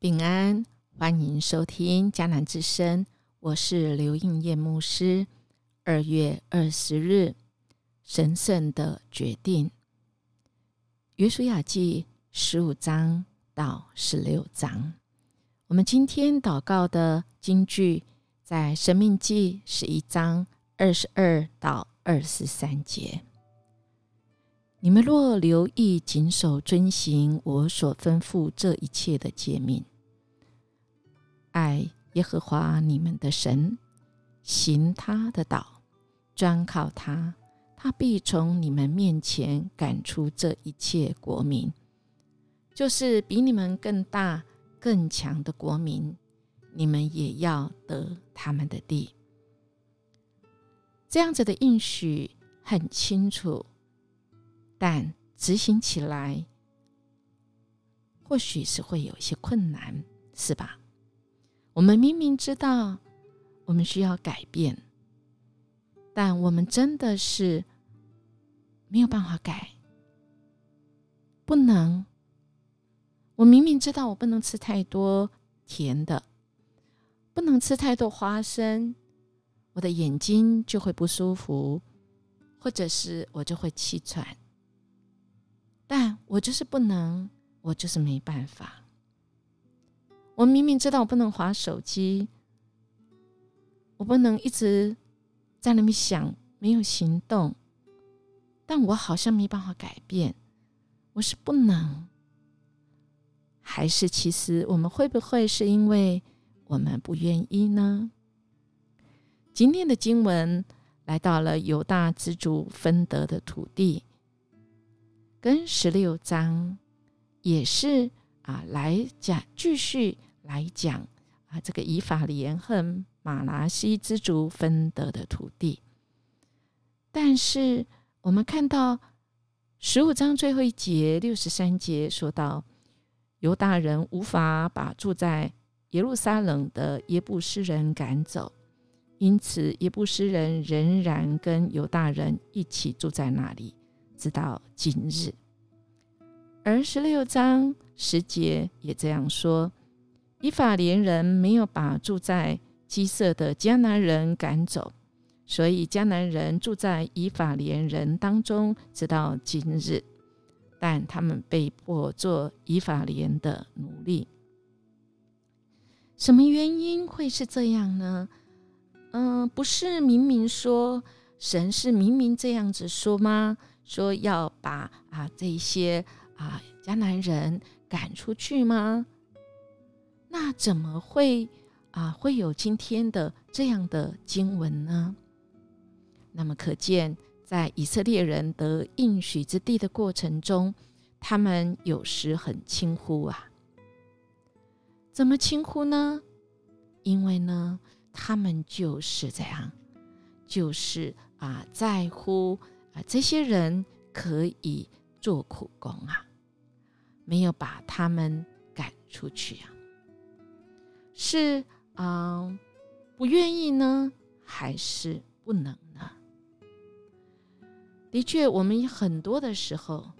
平安，欢迎收听迦南之声，我是刘应叶牧师。二月二十日，神圣的决定，约书亚记十五章到十六章。我们今天祷告的经句在生命记十一章二十二到二十三节。你们若留意谨守遵行我所吩咐这一切的诫命，爱耶和华你们的神，行他的道，专靠他，他必从你们面前赶出这一切国民，就是比你们更大更强的国民，你们也要得他们的地。这样子的应许很清楚。但执行起来，或许是会有一些困难，是吧？我们明明知道我们需要改变，但我们真的是没有办法改，不能。我明明知道我不能吃太多甜的，不能吃太多花生，我的眼睛就会不舒服，或者是我就会气喘。但我就是不能，我就是没办法。我明明知道我不能划手机，我不能一直在那边想，没有行动。但我好像没办法改变，我是不能，还是其实我们会不会是因为我们不愿意呢？今天的经文来到了犹大支族分得的土地。跟十六章也是啊，来讲继续来讲啊，这个以法莲和马拿西之族分得的土地。但是我们看到十五章最后一节六十三节说到，犹大人无法把住在耶路撒冷的耶布斯人赶走，因此耶布斯人仍然跟犹大人一起住在那里。直到今日，而十六章十节也这样说：以法莲人没有把住在基色的迦南人赶走，所以迦南人住在以法莲人当中，直到今日。但他们被迫做以法莲的奴隶。什么原因会是这样呢？嗯，不是明明说神是明明这样子说吗？说要把啊这些啊迦南人赶出去吗？那怎么会啊会有今天的这样的经文呢？那么可见，在以色列人得应许之地的过程中，他们有时很轻忽啊。怎么轻忽呢？因为呢，他们就是这样，就是啊在乎。啊，这些人可以做苦工啊，没有把他们赶出去啊，是啊，不愿意呢，还是不能呢？的确，我们很多的时候，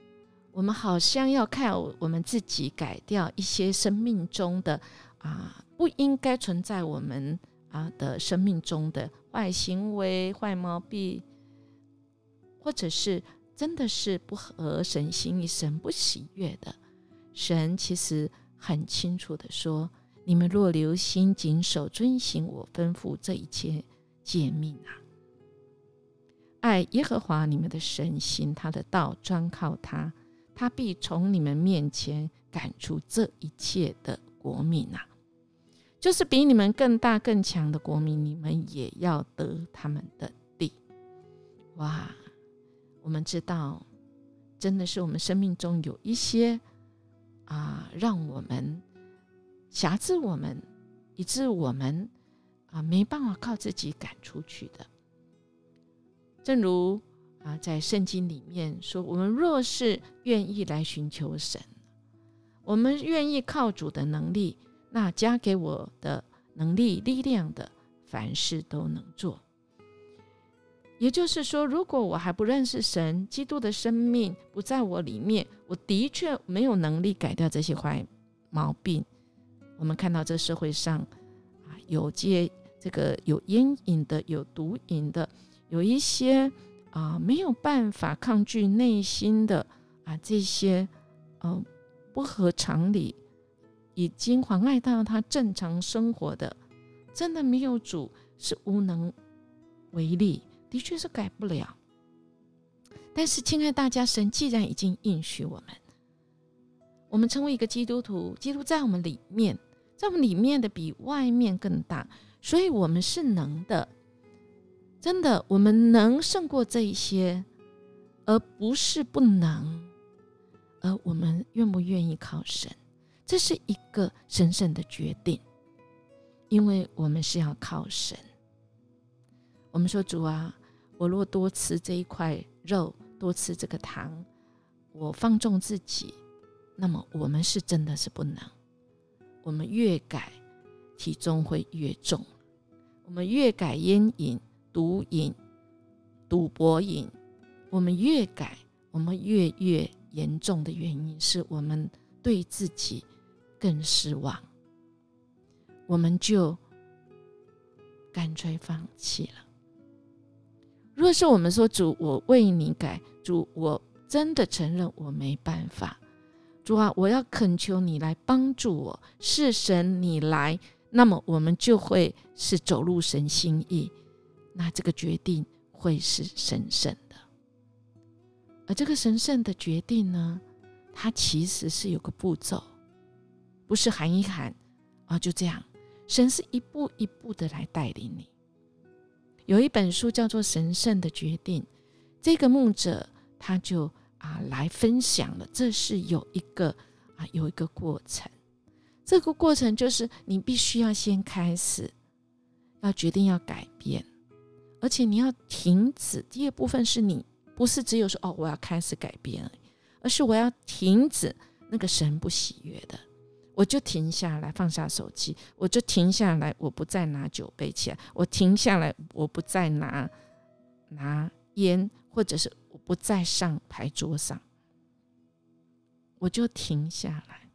我们好像要靠我们自己改掉一些生命中的啊，不应该存在我们啊的生命中的坏行为、坏毛病。或者是真的是不合神心意、神不喜悦的，神其实很清楚的说：你们若留心谨守、遵行我吩咐这一切诫命啊，爱耶和华你们的神，行他的道，专靠他，他必从你们面前赶出这一切的国民啊，就是比你们更大更强的国民，你们也要得他们的地。哇！我们知道，真的是我们生命中有一些啊，让我们辖制我们，以致我们啊没办法靠自己赶出去的。正如啊，在圣经里面说，我们若是愿意来寻求神，我们愿意靠主的能力，那加给我的能力、力量的，凡事都能做。也就是说，如果我还不认识神，基督的生命不在我里面，我的确没有能力改掉这些坏毛病，我们看到这社会上啊，有戒这个有烟瘾的，有毒瘾的，有一些啊没有办法抗拒内心的啊这些嗯不合常理，已经妨碍到他正常生活的，真的没有主是无能为力，的确是改不了。但是，亲爱大家，神既然已经应许我们，我们成为一个基督徒，基督在我们里面，在我们里面的比外面更大，所以我们是能的。真的，我们能胜过这一些，而不是不能。而我们愿不愿意靠神，这是一个神圣的决定，因为我们是要靠神。我们说主啊，我若多吃这一块肉。多吃这个糖，我放纵自己，那么我们是真的是不能。我们越改，体重会越重；我们越改烟瘾、毒瘾、赌博瘾，我们越改，我们越越严重的原因是我们对自己更失望，我们就干脆放弃了。若是我们说主，我为你改，主，我真的承认我没办法，主啊，我要恳求你来帮助我，是神你来，那么我们就会是走入神心意，那这个决定会是神圣的。而这个神圣的决定呢，它其实是有个步骤，不是喊一喊啊就这样，神是一步一步的来带领你。有一本书叫做《神圣的决定》，这个牧者他就啊来分享了，这是有一个啊有一个过程，这个过程就是你必须要先开始，要决定要改变，而且你要停止。第二部分是你不是只有说哦我要开始改变，而是我要停止那个神不喜悦的。我就停下来，放下手机，我就停下来，我不再拿酒杯起来，我停下来，我不再拿拿烟，或者是我不再上牌桌上，我就停下来。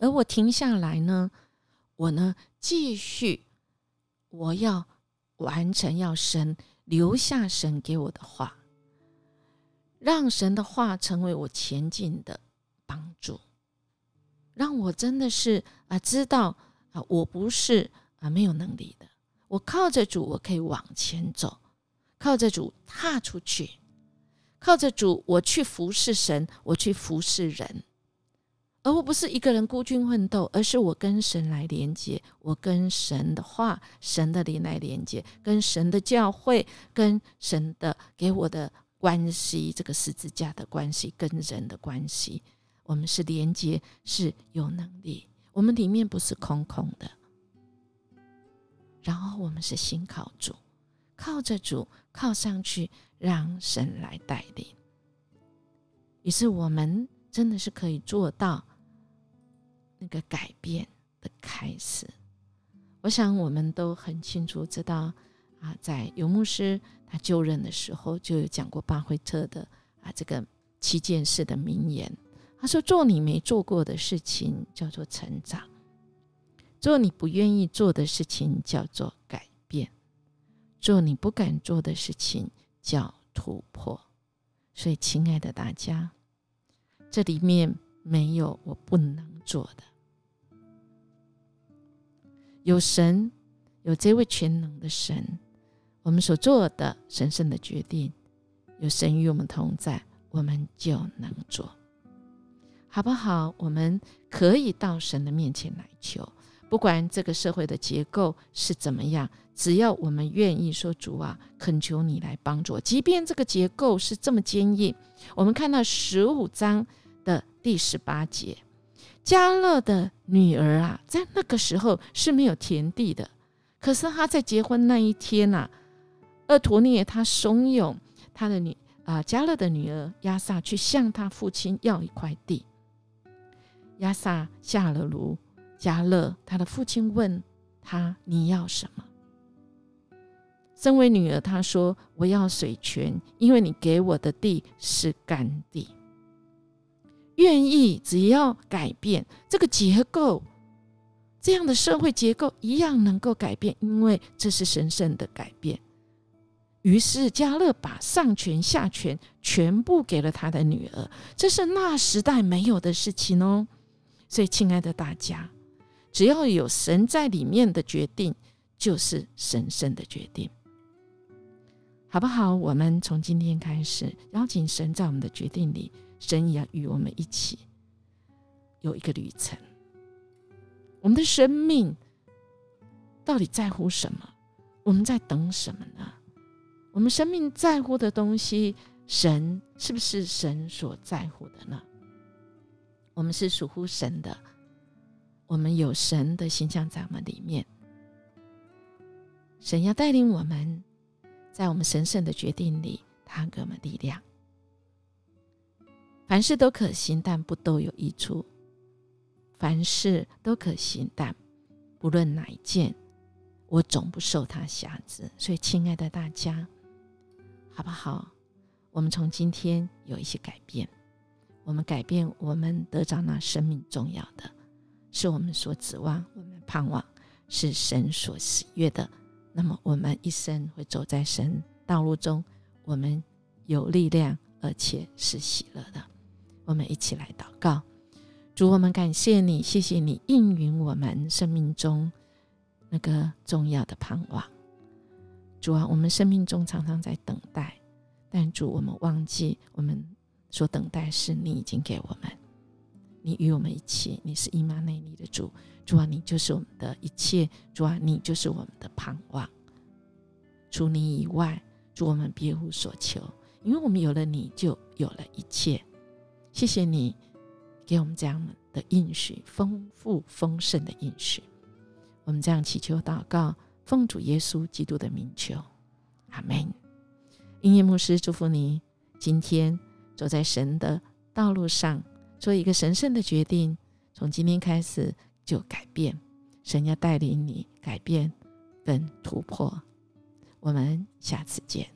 而我停下来呢，我呢继续，我要完成，要神留下神给我的话，让神的话成为我前进的帮助。让我真的是啊，知道啊，我不是啊没有能力的。我靠着主，我可以往前走；靠着主踏出去；靠着主，我去服侍神，我去服侍人。而我不是一个人孤军奋斗，而是我跟神来连接，我跟神的话、神的灵来连接，跟神的教会、跟神的给我的关系，这个十字架的关系，跟人的关系。我们是连接，是有能力。我们里面不是空空的。然后我们是心靠主，靠着主，靠上去，让神来带领。于是我们真的是可以做到那个改变的开始。我想我们都很清楚知道啊，在游牧师他就任的时候，就有讲过巴菲特的啊这个七件事的名言。他说：“做你没做过的事情叫做成长，做你不愿意做的事情叫做改变，做你不敢做的事情叫突破。所以，亲爱的大家，这里面没有我不能做的。有神，有这位全能的神，我们所做的神圣的决定，有神与我们同在，我们就能做。”好不好？我们可以到神的面前来求，不管这个社会的结构是怎么样，只要我们愿意说主啊，恳求你来帮助。即便这个结构是这么坚硬，我们看到十五章的第十八节，加勒的女儿啊，在那个时候是没有田地的，可是他在结婚那一天呐，厄陀涅他怂恿他的女啊加勒的女儿亚萨去向他父亲要一块地。亚萨下了炉，加勒他的父亲问他：“你要什么？”身为女儿，她说：“我要水泉，因为你给我的地是干地。愿意只要改变这个结构，这样的社会结构一样能够改变，因为这是神圣的改变。于是加勒把上权下权全部给了他的女儿，这是那时代没有的事情哦。所以，亲爱的大家，只要有神在里面的决定，就是神圣的决定，好不好？我们从今天开始，邀请神在我们的决定里，神也要与我们一起有一个旅程。我们的生命到底在乎什么？我们在等什么呢？我们生命在乎的东西，神是不是神所在乎的呢？我们是属乎神的，我们有神的形象在我们里面。神要带领我们，在我们神圣的决定里，他给我们力量。凡事都可行，但不都有益处；凡事都可行，但不论哪一件，我总不受他辖制。所以，亲爱的大家。好不好？我们从今天有一些改变，我们改变，我们得着那生命重要的，是我们所指望，我们盼望，是神所喜悦的。那么，我们一生会走在神道路中，我们有力量，而且是喜乐的。我们一起来祷告，主，我们感谢你，谢谢你应允我们生命中那个重要的盼望。主啊，我们生命中常常在等待，但主，我们忘记我们所等待是你已经给我们，你与我们一起，你是伊玛内利的主。主啊，你就是我们的一切。主啊，你就是我们的盼望。除你以外，主我们别无所求，因为我们有了你，就有了一切。谢谢你给我们这样的应许，丰富丰盛的应许。我们这样祈求祷告。奉主耶稣基督的名求，阿门。音乐牧师祝福你，今天走在神的道路上，做一个神圣的决定。从今天开始就改变，神要带领你改变跟突破。我们下次见。